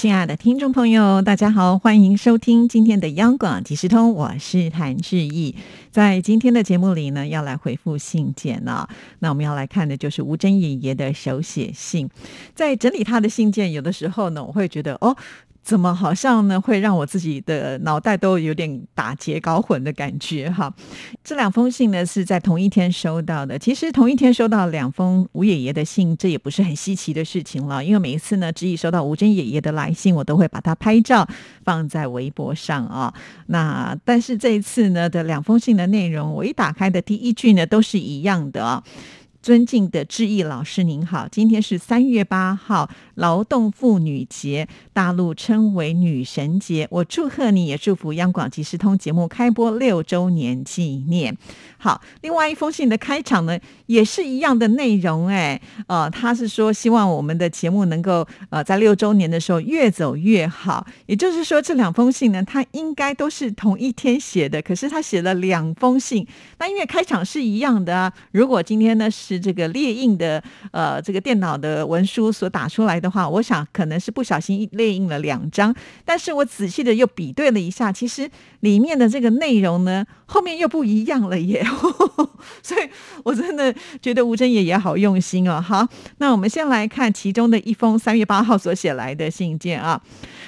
亲爱的听众朋友，大家好，欢迎收听今天的央广即时通，我是谭志毅。在今天的节目里呢，要来回复信件呢。那我们要来看的就是吴珍爷爷的手写信。在整理他的信件，有的时候呢，我会觉得哦。怎么好像呢？会让我自己的脑袋都有点打结搞混的感觉哈。这两封信呢是在同一天收到的。其实同一天收到两封吴爷爷的信，这也不是很稀奇的事情了。因为每一次呢，执意收到吴珍爷爷的来信，我都会把它拍照放在微博上啊。那但是这一次呢的两封信的内容，我一打开的第一句呢都是一样的啊。尊敬的志毅老师您好，今天是三月八号，劳动妇女节，大陆称为女神节。我祝贺你，也祝福央广即时通节目开播六周年纪念。好，另外一封信的开场呢，也是一样的内容，哎，呃，他是说希望我们的节目能够呃在六周年的时候越走越好。也就是说，这两封信呢，他应该都是同一天写的，可是他写了两封信，那因为开场是一样的啊。如果今天呢是是这个列印的，呃，这个电脑的文书所打出来的话，我想可能是不小心列印了两张，但是我仔细的又比对了一下，其实里面的这个内容呢，后面又不一样了耶，所以我真的觉得吴真爷也好用心哦。好，那我们先来看其中的一封三月八号所写来的信件啊，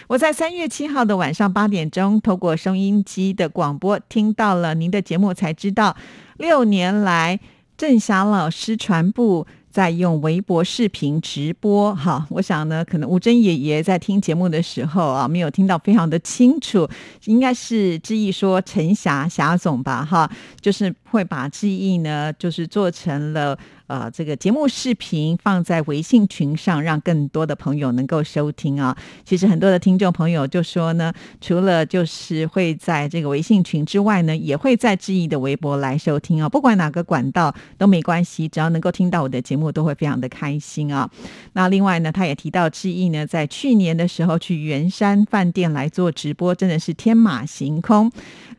我在三月七号的晚上八点钟，透过收音机的广播听到了您的节目，才知道六年来。郑霞老师传布在用微博视频直播，哈，我想呢，可能吴珍爷爷在听节目的时候啊，没有听到非常的清楚，应该是志毅说陈霞霞总吧，哈，就是会把志毅呢，就是做成了。呃，这个节目视频放在微信群上，让更多的朋友能够收听啊。其实很多的听众朋友就说呢，除了就是会在这个微信群之外呢，也会在志毅的微博来收听啊。不管哪个管道都没关系，只要能够听到我的节目，都会非常的开心啊。那另外呢，他也提到志毅呢，在去年的时候去圆山饭店来做直播，真的是天马行空。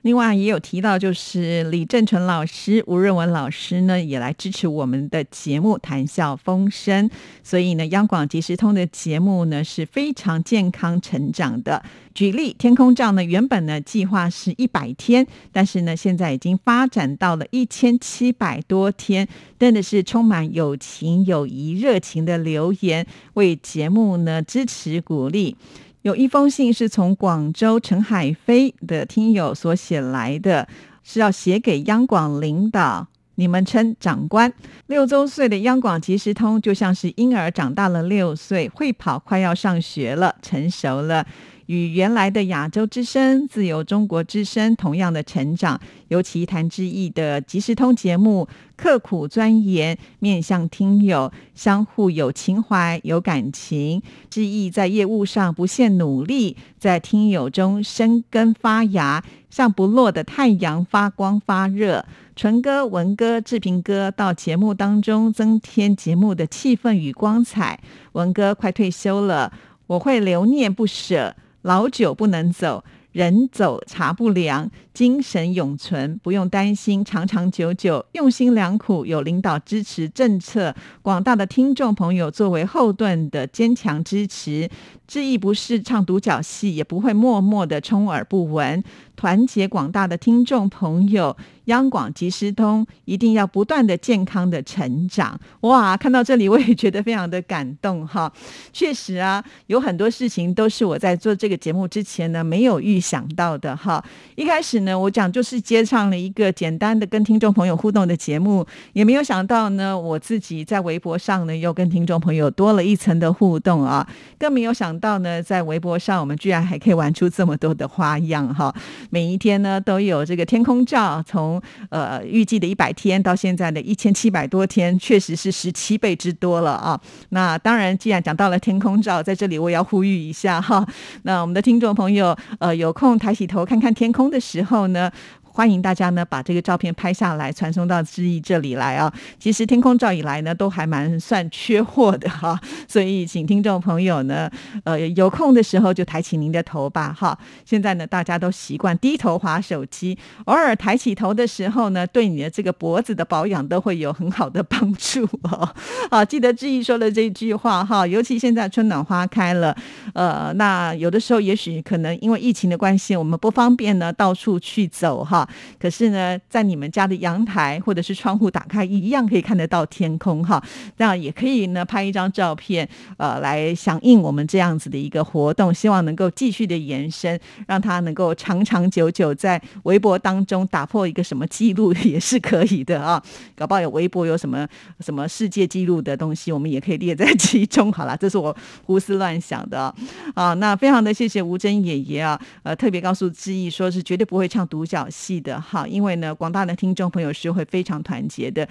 另外也有提到，就是李正淳老师、吴润文老师呢，也来支持我们的节目《谈笑风生》。所以呢，央广即时通的节目呢是非常健康成长的。举例，天空照呢，原本呢计划是一百天，但是呢现在已经发展到了一千七百多天，真的是充满友情、友谊、热情的留言，为节目呢支持鼓励。有一封信是从广州陈海飞的听友所写来的，是要写给央广领导，你们称长官。六周岁的央广即时通就像是婴儿长大了六岁，会跑，快要上学了，成熟了。与原来的亚洲之声、自由中国之声同样的成长，尤其谭志毅的即时通节目，刻苦钻研，面向听友，相互有情怀、有感情。志毅在业务上不懈努力，在听友中生根发芽，像不落的太阳，发光发热。纯哥、文哥、志平哥到节目当中增添节目的气氛与光彩。文哥快退休了，我会留念不舍。老酒不能走，人走茶不凉。精神永存，不用担心长长久久。用心良苦，有领导支持政策，广大的听众朋友作为后盾的坚强支持。志毅不是唱独角戏，也不会默默的充耳不闻。团结广大的听众朋友，央广即时通一定要不断的健康的成长。哇，看到这里我也觉得非常的感动哈。确实啊，有很多事情都是我在做这个节目之前呢没有预想到的哈。一开始。呢，我讲就是接上了一个简单的跟听众朋友互动的节目，也没有想到呢，我自己在微博上呢又跟听众朋友多了一层的互动啊，更没有想到呢，在微博上我们居然还可以玩出这么多的花样哈！每一天呢都有这个天空照，从呃预计的一百天到现在的一千七百多天，确实是十七倍之多了啊！那当然，既然讲到了天空照，在这里我也要呼吁一下哈，那我们的听众朋友呃有空抬起头看看天空的时候。呢？欢迎大家呢把这个照片拍下来，传送到志毅这里来啊。其实天空照以来呢，都还蛮算缺货的哈，所以请听众朋友呢，呃，有空的时候就抬起您的头吧哈。现在呢，大家都习惯低头划手机，偶尔抬起头的时候呢，对你的这个脖子的保养都会有很好的帮助哦。好，记得志毅说的这句话哈，尤其现在春暖花开了，呃，那有的时候也许可能因为疫情的关系，我们不方便呢到处去走哈。可是呢，在你们家的阳台或者是窗户打开，一样可以看得到天空哈。那也可以呢，拍一张照片，呃，来响应我们这样子的一个活动，希望能够继续的延伸，让它能够长长久久在微博当中打破一个什么记录也是可以的啊。搞不好有微博有什么什么世界纪录的东西，我们也可以列在其中。好了，这是我胡思乱想的啊。那非常的谢谢吴珍爷爷啊，呃，特别告诉志毅说是绝对不会唱独角戏记得哈，因为呢，广大的听众朋友是会非常团结的。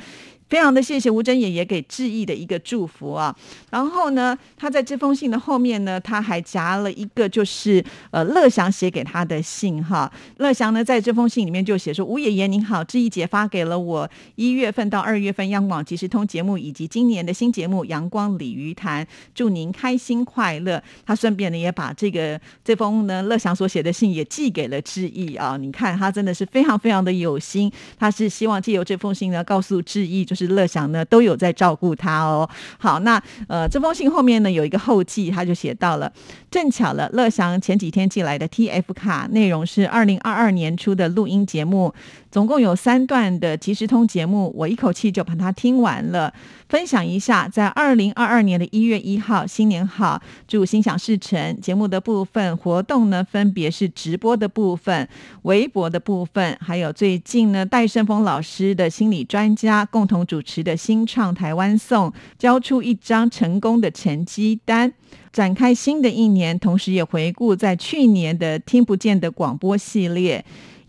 非常的谢谢吴珍爷爷给志毅的一个祝福啊，然后呢，他在这封信的后面呢，他还夹了一个就是呃乐祥写给他的信哈。乐祥呢在这封信里面就写说：吴爷爷您好，志毅姐发给了我一月份到二月份央广即时通节目以及今年的新节目《阳光鲤鱼潭》，祝您开心快乐。他顺便呢也把这个这封呢乐祥所写的信也寄给了志毅啊。你看他真的是非常非常的有心，他是希望借由这封信呢告诉志毅就是。乐祥呢都有在照顾他哦。好，那呃这封信后面呢有一个后记，他就写到了，正巧了，乐祥前几天寄来的 T F 卡内容是二零二二年出的录音节目，总共有三段的即时通节目，我一口气就把它听完了。分享一下，在二零二二年的一月一号，新年好，祝心想事成。节目的部分活动呢，分别是直播的部分、微博的部分，还有最近呢，戴胜峰老师的心理专家共同主持的新创台湾颂，交出一张成功的成绩单，展开新的一年，同时也回顾在去年的听不见的广播系列。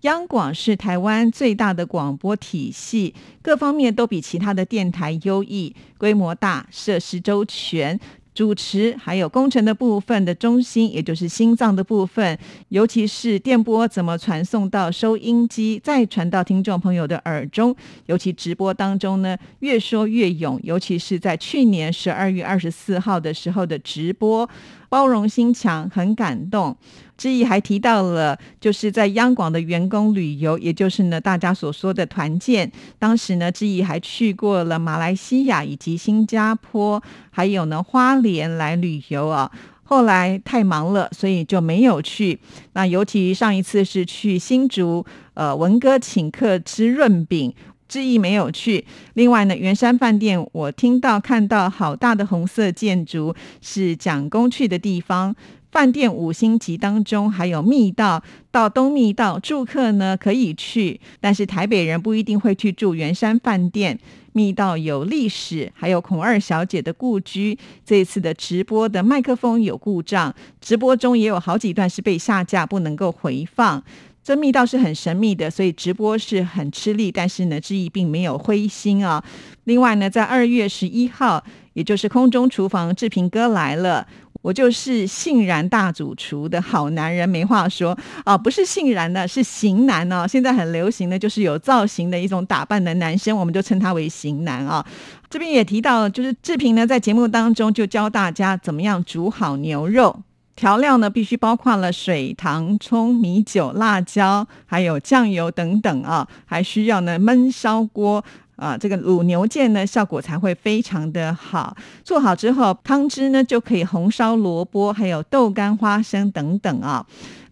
央广是台湾最大的广播体系，各方面都比其他的电台优异，规模大，设施周全。主持还有工程的部分的中心，也就是心脏的部分，尤其是电波怎么传送到收音机，再传到听众朋友的耳中。尤其直播当中呢，越说越勇，尤其是在去年十二月二十四号的时候的直播，包容心强，很感动。志毅还提到了，就是在央广的员工旅游，也就是呢大家所说的团建。当时呢，志毅还去过了马来西亚以及新加坡，还有呢花莲来旅游啊。后来太忙了，所以就没有去。那尤其上一次是去新竹，呃文哥请客吃润饼，志毅没有去。另外呢，圆山饭店，我听到看到好大的红色建筑，是蒋公去的地方。饭店五星级当中还有密道，到东密道住客呢可以去，但是台北人不一定会去住圆山饭店。密道有历史，还有孔二小姐的故居。这次的直播的麦克风有故障，直播中也有好几段是被下架，不能够回放。这密道是很神秘的，所以直播是很吃力。但是呢，志毅并没有灰心啊。另外呢，在二月十一号，也就是空中厨房志平哥来了。我就是性然大主厨的好男人，没话说啊！不是性然的，是型男哦。现在很流行的就是有造型的一种打扮的男生，我们就称他为型男啊。这边也提到，就是志平呢在节目当中就教大家怎么样煮好牛肉，调料呢必须包括了水、糖、葱、米酒、辣椒，还有酱油等等啊，还需要呢焖烧锅。啊，这个卤牛腱呢，效果才会非常的好。做好之后，汤汁呢就可以红烧萝卜，还有豆干、花生等等啊。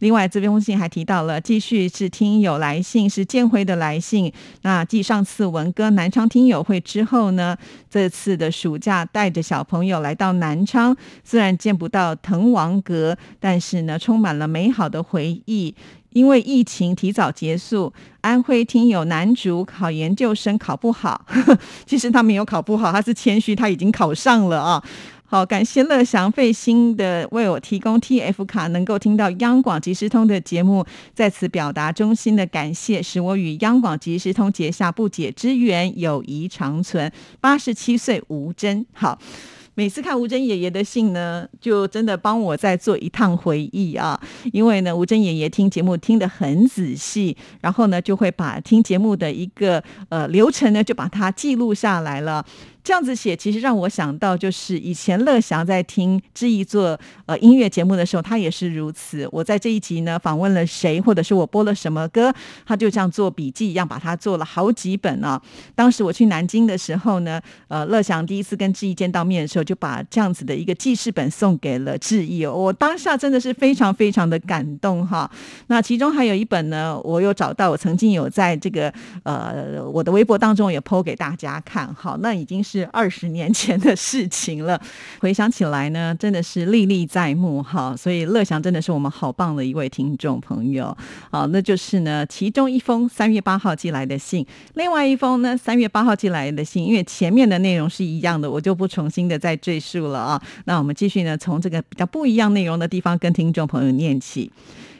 另外，这封信还提到了，继续是听友来信，是建辉的来信。那继上次文哥南昌听友会之后呢，这次的暑假带着小朋友来到南昌，虽然见不到滕王阁，但是呢，充满了美好的回忆。因为疫情提早结束，安徽听友男主考研究生考不好，其实他没有考不好，他是谦虚，他已经考上了啊。好，感谢乐祥费心的为我提供 TF 卡，能够听到央广即时通的节目，在此表达衷心的感谢，使我与央广即时通结下不解之缘，友谊长存。八十七岁吴真，好。每次看吴珍爷爷的信呢，就真的帮我再做一趟回忆啊。因为呢，吴珍爷爷听节目听得很仔细，然后呢，就会把听节目的一个呃流程呢，就把它记录下来了。这样子写，其实让我想到，就是以前乐祥在听志毅做呃音乐节目的时候，他也是如此。我在这一集呢访问了谁，或者是我播了什么歌，他就像做笔记一样，把它做了好几本啊。当时我去南京的时候呢，呃，乐祥第一次跟志毅见到面的时候，就把这样子的一个记事本送给了志毅。我当下真的是非常非常的感动哈。那其中还有一本呢，我有找到，我曾经有在这个呃我的微博当中也 PO 给大家看。好，那已经是。是二十年前的事情了，回想起来呢，真的是历历在目哈。所以乐祥真的是我们好棒的一位听众朋友。好，那就是呢，其中一封三月八号寄来的信，另外一封呢，三月八号寄来的信，因为前面的内容是一样的，我就不重新的再赘述了啊。那我们继续呢，从这个比较不一样内容的地方跟听众朋友念起。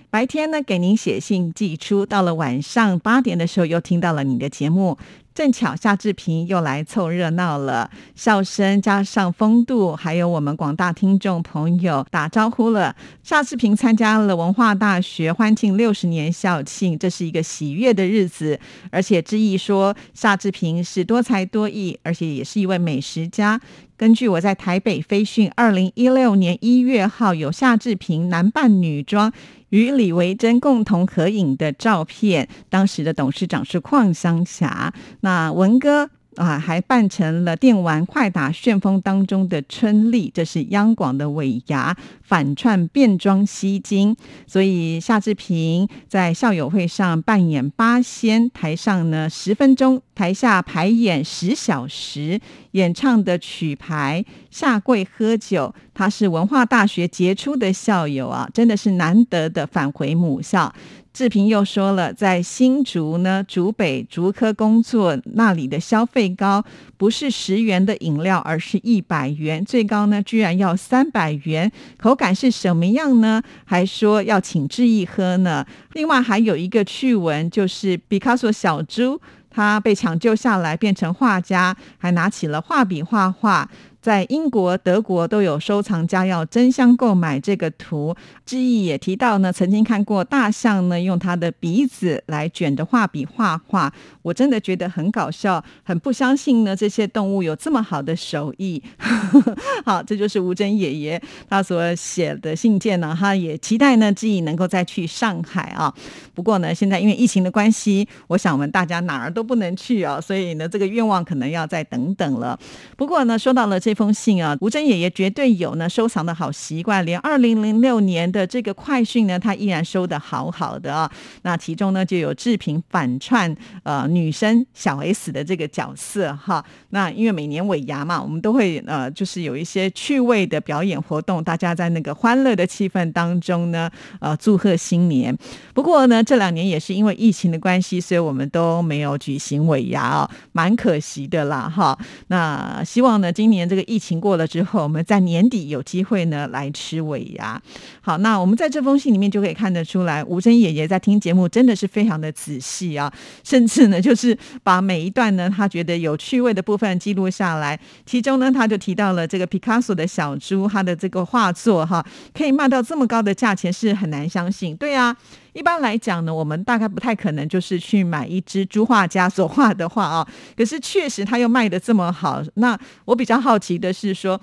白天呢，给您写信寄出，到了晚上八点的时候，又听到了你的节目。正巧夏志平又来凑热闹了，笑声加上风度，还有我们广大听众朋友打招呼了。夏志平参加了文化大学欢庆六十年校庆，这是一个喜悦的日子。而且之意说，夏志平是多才多艺，而且也是一位美食家。根据我在台北飞讯二零一六年一月号有夏志平男扮女装与李维珍共同合影的照片，当时的董事长是邝香霞。那文哥。啊，还扮成了电玩快打旋风当中的春丽，这是央广的尾牙反串变装吸睛，所以夏志平在校友会上扮演八仙，台上呢十分钟，台下排演十小时，演唱的曲牌下跪喝酒，他是文化大学杰出的校友啊，真的是难得的返回母校。志平又说了，在新竹呢，竹北竹科工作，那里的消费高，不是十元的饮料，而是一百元，最高呢居然要三百元，口感是什么样呢？还说要请志毅喝呢。另外还有一个趣闻，就是毕卡索小猪，他被抢救下来变成画家，还拿起了画笔画画。在英国、德国都有收藏家要争相购买这个图。志毅也提到呢，曾经看过大象呢用它的鼻子来卷着画笔画画，我真的觉得很搞笑，很不相信呢这些动物有这么好的手艺。好，这就是吴珍爷爷他所写的信件呢，他也期待呢志毅能够再去上海啊。不过呢，现在因为疫情的关系，我想我们大家哪儿都不能去啊，所以呢这个愿望可能要再等等了。不过呢，说到了这。这封信啊，吴珍爷爷绝对有呢收藏的好习惯，连二零零六年的这个快讯呢，他依然收的好好的啊。那其中呢就有志平反串呃女生小 S 的这个角色哈。那因为每年尾牙嘛，我们都会呃就是有一些趣味的表演活动，大家在那个欢乐的气氛当中呢，呃祝贺新年。不过呢这两年也是因为疫情的关系，所以我们都没有举行尾牙哦，蛮可惜的啦哈。那希望呢今年这个。疫情过了之后，我们在年底有机会呢来吃尾牙。好，那我们在这封信里面就可以看得出来，吴珍爷爷在听节目真的是非常的仔细啊，甚至呢就是把每一段呢他觉得有趣味的部分记录下来。其中呢他就提到了这个毕卡索的小猪，他的这个画作哈可以卖到这么高的价钱是很难相信。对啊。一般来讲呢，我们大概不太可能就是去买一只朱画家所画的画啊。可是确实他又卖的这么好，那我比较好奇的是说。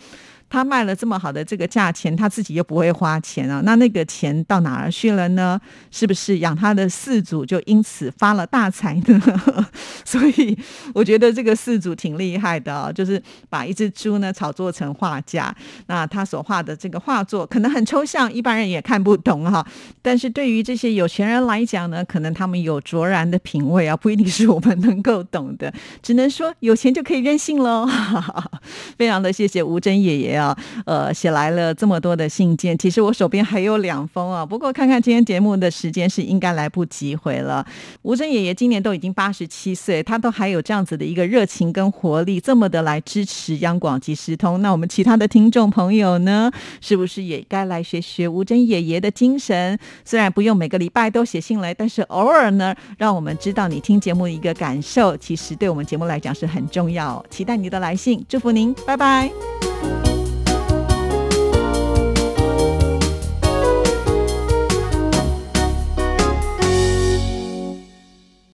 他卖了这么好的这个价钱，他自己又不会花钱啊，那那个钱到哪儿去了呢？是不是养他的四祖就因此发了大财呢？所以我觉得这个四祖挺厉害的啊，就是把一只猪呢炒作成画家。那他所画的这个画作可能很抽象，一般人也看不懂哈。但是对于这些有钱人来讲呢，可能他们有卓然的品味啊，不一定是我们能够懂的。只能说有钱就可以任性喽。非常的谢谢吴珍爷爷。啊，呃，写来了这么多的信件，其实我手边还有两封啊。不过看看今天节目的时间是应该来不及回了。吴珍爷爷今年都已经八十七岁，他都还有这样子的一个热情跟活力，这么的来支持央广即时通。那我们其他的听众朋友呢，是不是也该来学学吴珍爷爷的精神？虽然不用每个礼拜都写信来，但是偶尔呢，让我们知道你听节目的一个感受，其实对我们节目来讲是很重要。期待你的来信，祝福您，拜拜。